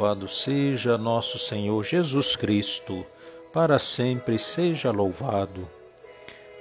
Louvado seja nosso Senhor Jesus Cristo, para sempre seja louvado.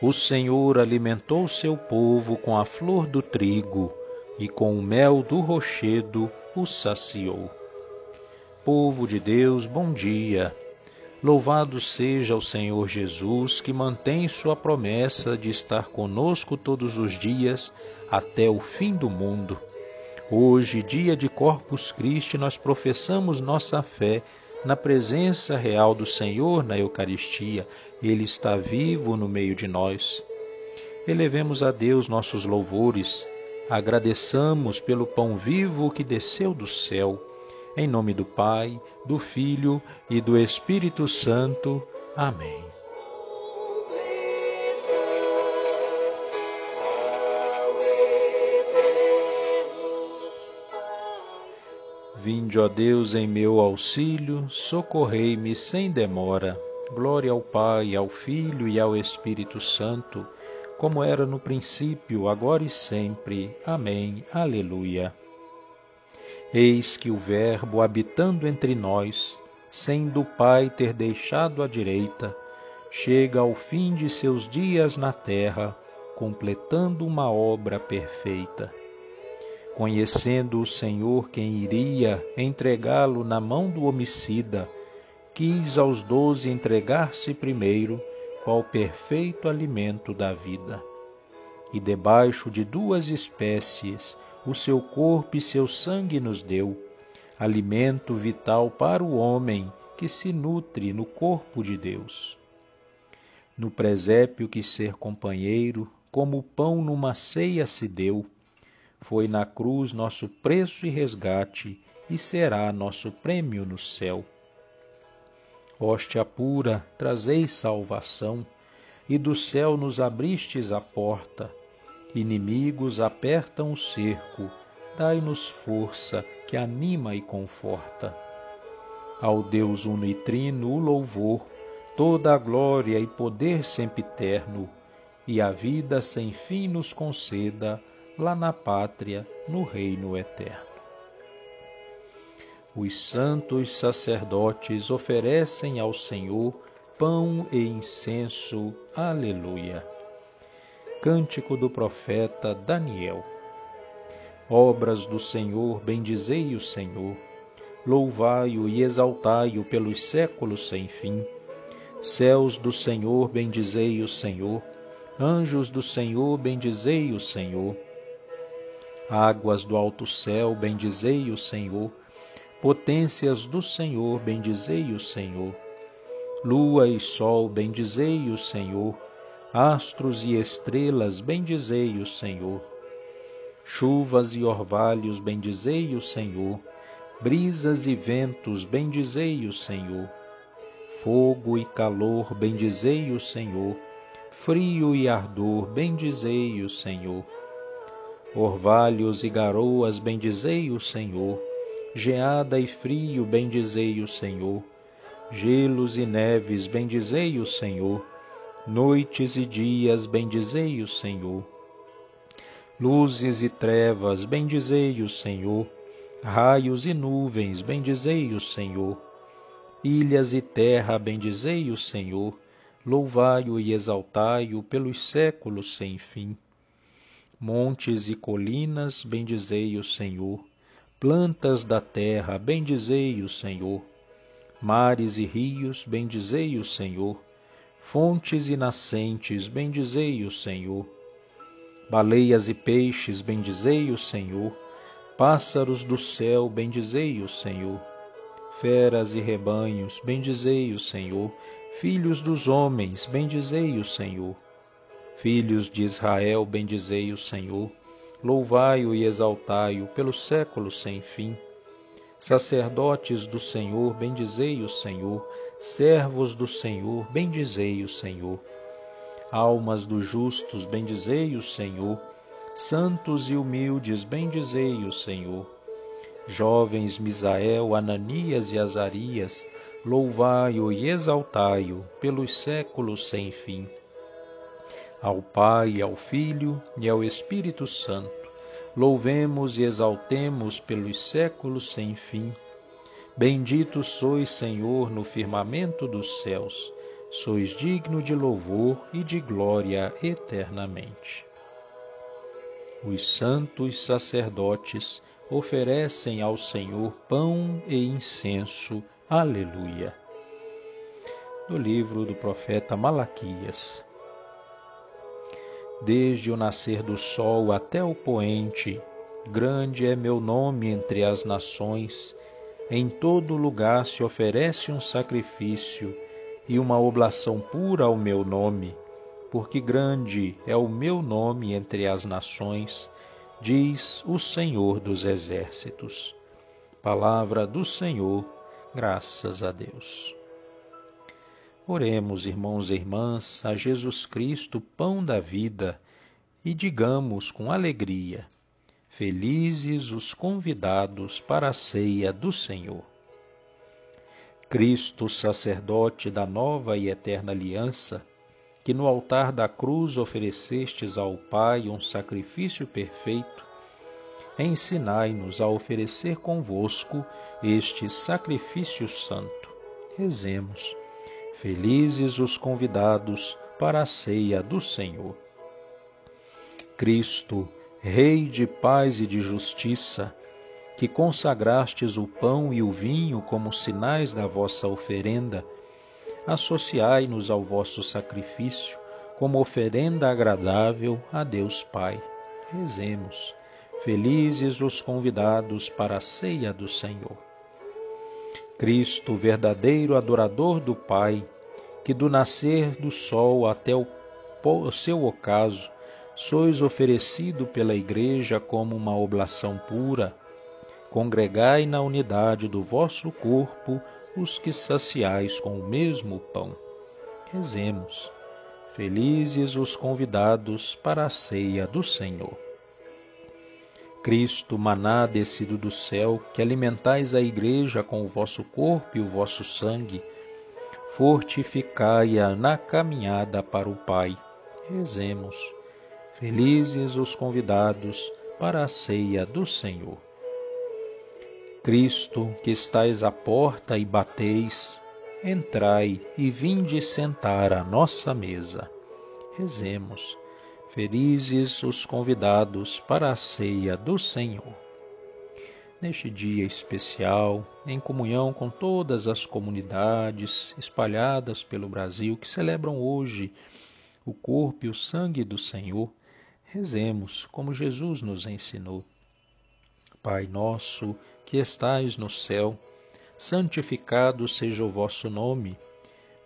O Senhor alimentou seu povo com a flor do trigo e com o mel do rochedo o saciou. Povo de Deus, bom dia. Louvado seja o Senhor Jesus, que mantém sua promessa de estar conosco todos os dias até o fim do mundo. Hoje, dia de Corpus Christi, nós professamos nossa fé na presença real do Senhor na Eucaristia. Ele está vivo no meio de nós. Elevemos a Deus nossos louvores, agradeçamos pelo pão vivo que desceu do céu. Em nome do Pai, do Filho e do Espírito Santo. Amém. Vinde, ó Deus, em meu auxílio, socorrei-me sem demora. Glória ao Pai, ao Filho e ao Espírito Santo, como era no princípio, agora e sempre. Amém. Aleluia. Eis que o Verbo, habitando entre nós, sem do Pai ter deixado a direita, chega ao fim de seus dias na terra, completando uma obra perfeita. Conhecendo o Senhor quem iria entregá-lo na mão do homicida, quis aos doze entregar-se primeiro, qual perfeito alimento da vida. E debaixo de duas espécies, o seu corpo e seu sangue nos deu, alimento vital para o homem que se nutre no corpo de Deus. No presépio que ser companheiro, como pão numa ceia se deu, foi na cruz nosso preço e resgate e será nosso prêmio no céu. Hóstia pura, trazei salvação, e do céu nos abristes a porta. Inimigos apertam o cerco, dai-nos força que anima e conforta. Ao Deus uno e trino o louvor, toda a glória e poder sempiterno, e a vida sem fim nos conceda lá na pátria, no reino eterno. Os santos sacerdotes oferecem ao Senhor pão e incenso. Aleluia. Cântico do profeta Daniel. Obras do Senhor, bendizei o Senhor. Louvai-o e exaltai-o pelos séculos sem fim. Céus do Senhor, bendizei o Senhor. Anjos do Senhor, bendizei o Senhor Águas do alto céu, bendizei o Senhor. Potências do Senhor, bendizei o Senhor. Lua e sol, bendizei o Senhor. Astros e estrelas, bendizei o Senhor. Chuvas e orvalhos, bendizei o Senhor. Brisas e ventos, bendizei o Senhor. Fogo e calor, bendizei o Senhor. Frio e ardor, bendizei o Senhor Orvalhos e garoas, bendizei o Senhor. Geada e frio, bendizei o Senhor. Gelos e neves, bendizei o Senhor. Noites e dias, bendizei o Senhor. Luzes e trevas, bendizei o Senhor. Raios e nuvens, bendizei o Senhor. Ilhas e terra, bendizei o Senhor. Louvai-o e exaltai-o pelos séculos sem fim. Montes e colinas, bendizei o Senhor. Plantas da terra, bendizei o Senhor. Mares e rios, bendizei o Senhor. Fontes e nascentes, bendizei o Senhor. Baleias e peixes, bendizei o Senhor. Pássaros do céu, bendizei o Senhor. Feras e rebanhos, bendizei o Senhor. Filhos dos homens, bendizei o Senhor. Filhos de Israel, bendizei o Senhor, louvai-o e exaltai-o pelos séculos sem fim. Sacerdotes do Senhor, bendizei o Senhor, servos do Senhor, bendizei o Senhor. Almas dos justos, bendizei o Senhor, santos e humildes, bendizei o Senhor. Jovens Misael, Ananias e Azarias, louvai-o e exaltai-o pelos séculos sem fim ao Pai, ao Filho e ao Espírito Santo. Louvemos e exaltemos pelos séculos sem fim. Bendito sois, Senhor, no firmamento dos céus, sois digno de louvor e de glória eternamente. Os santos sacerdotes oferecem ao Senhor pão e incenso. Aleluia. Do livro do profeta Malaquias desde o nascer do sol até o poente. Grande é meu nome entre as nações. Em todo lugar se oferece um sacrifício e uma oblação pura ao meu nome, porque grande é o meu nome entre as nações, diz o Senhor dos Exércitos. Palavra do Senhor, graças a Deus. Oremos, irmãos e irmãs, a Jesus Cristo, pão da vida, e digamos com alegria: Felizes os convidados para a ceia do Senhor. Cristo, sacerdote da nova e eterna aliança, que no altar da cruz oferecestes ao Pai um sacrifício perfeito, ensinai-nos a oferecer convosco este sacrifício santo. Rezemos. Felizes os convidados para a ceia do Senhor. Cristo, Rei de paz e de justiça, que consagrastes o pão e o vinho como sinais da vossa oferenda, associai-nos ao vosso sacrifício como oferenda agradável a Deus Pai. Rezemos. Felizes os convidados para a ceia do Senhor. Cristo, verdadeiro adorador do Pai, que do nascer do sol até o seu ocaso sois oferecido pela Igreja como uma oblação pura, congregai na unidade do vosso corpo os que saciais com o mesmo pão. Rezemos. Felizes os convidados para a ceia do Senhor. Cristo, maná descido do céu, que alimentais a Igreja com o vosso corpo e o vosso sangue, fortificai-a na caminhada para o Pai. Rezemos. Felizes os convidados para a ceia do Senhor. Cristo, que estais à porta e bateis, entrai e vinde sentar à nossa mesa. Rezemos. Felizes os convidados para a ceia do Senhor. Neste dia especial, em comunhão com todas as comunidades espalhadas pelo Brasil que celebram hoje o corpo e o sangue do Senhor, rezemos como Jesus nos ensinou. Pai nosso, que estais no céu, santificado seja o vosso nome.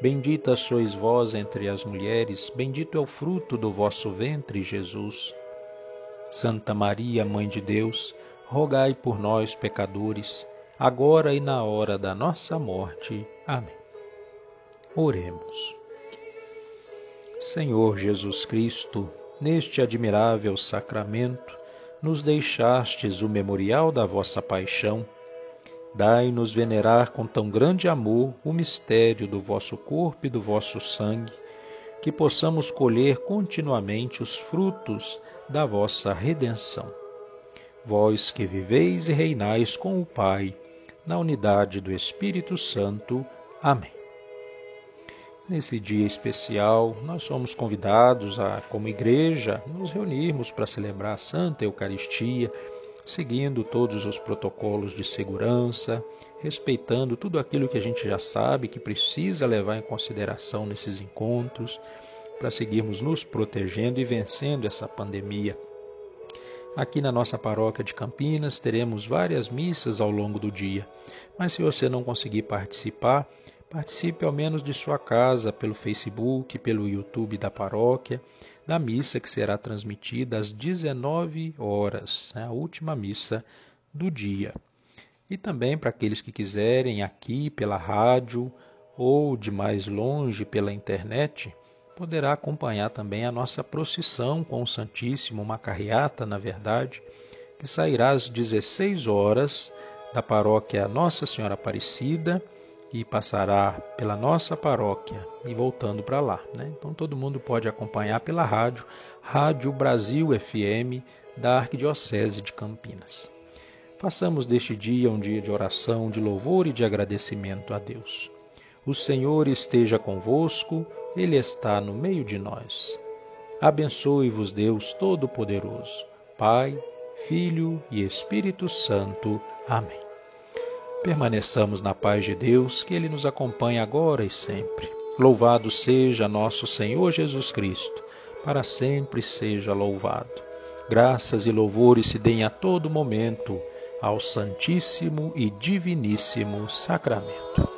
Bendita sois vós entre as mulheres, bendito é o fruto do vosso ventre, Jesus. Santa Maria, Mãe de Deus, rogai por nós, pecadores, agora e na hora da nossa morte. Amém. Oremos. Senhor Jesus Cristo, neste admirável sacramento, nos deixastes o memorial da vossa paixão Dai-nos venerar com tão grande amor o mistério do vosso corpo e do vosso sangue, que possamos colher continuamente os frutos da vossa redenção. Vós que viveis e reinais com o Pai, na unidade do Espírito Santo. Amém. Nesse dia especial, nós somos convidados a, como igreja, nos reunirmos para celebrar a Santa Eucaristia seguindo todos os protocolos de segurança, respeitando tudo aquilo que a gente já sabe que precisa levar em consideração nesses encontros, para seguirmos nos protegendo e vencendo essa pandemia. Aqui na nossa paróquia de Campinas teremos várias missas ao longo do dia, mas se você não conseguir participar, participe ao menos de sua casa pelo Facebook, pelo YouTube da paróquia da missa que será transmitida às 19 horas, né, a última missa do dia. E também para aqueles que quiserem aqui pela rádio ou de mais longe pela internet, poderá acompanhar também a nossa procissão com o Santíssimo, uma carreata, na verdade, que sairá às 16 horas da paróquia Nossa Senhora Aparecida e passará pela nossa paróquia e voltando para lá. Né? Então todo mundo pode acompanhar pela rádio, Rádio Brasil FM da Arquidiocese de Campinas. Façamos deste dia um dia de oração, de louvor e de agradecimento a Deus. O Senhor esteja convosco, Ele está no meio de nós. Abençoe-vos, Deus Todo-Poderoso, Pai, Filho e Espírito Santo. Amém. Permaneçamos na paz de Deus, que Ele nos acompanhe agora e sempre. Louvado seja nosso Senhor Jesus Cristo, para sempre seja louvado. Graças e louvores se deem a todo momento ao Santíssimo e Diviníssimo Sacramento.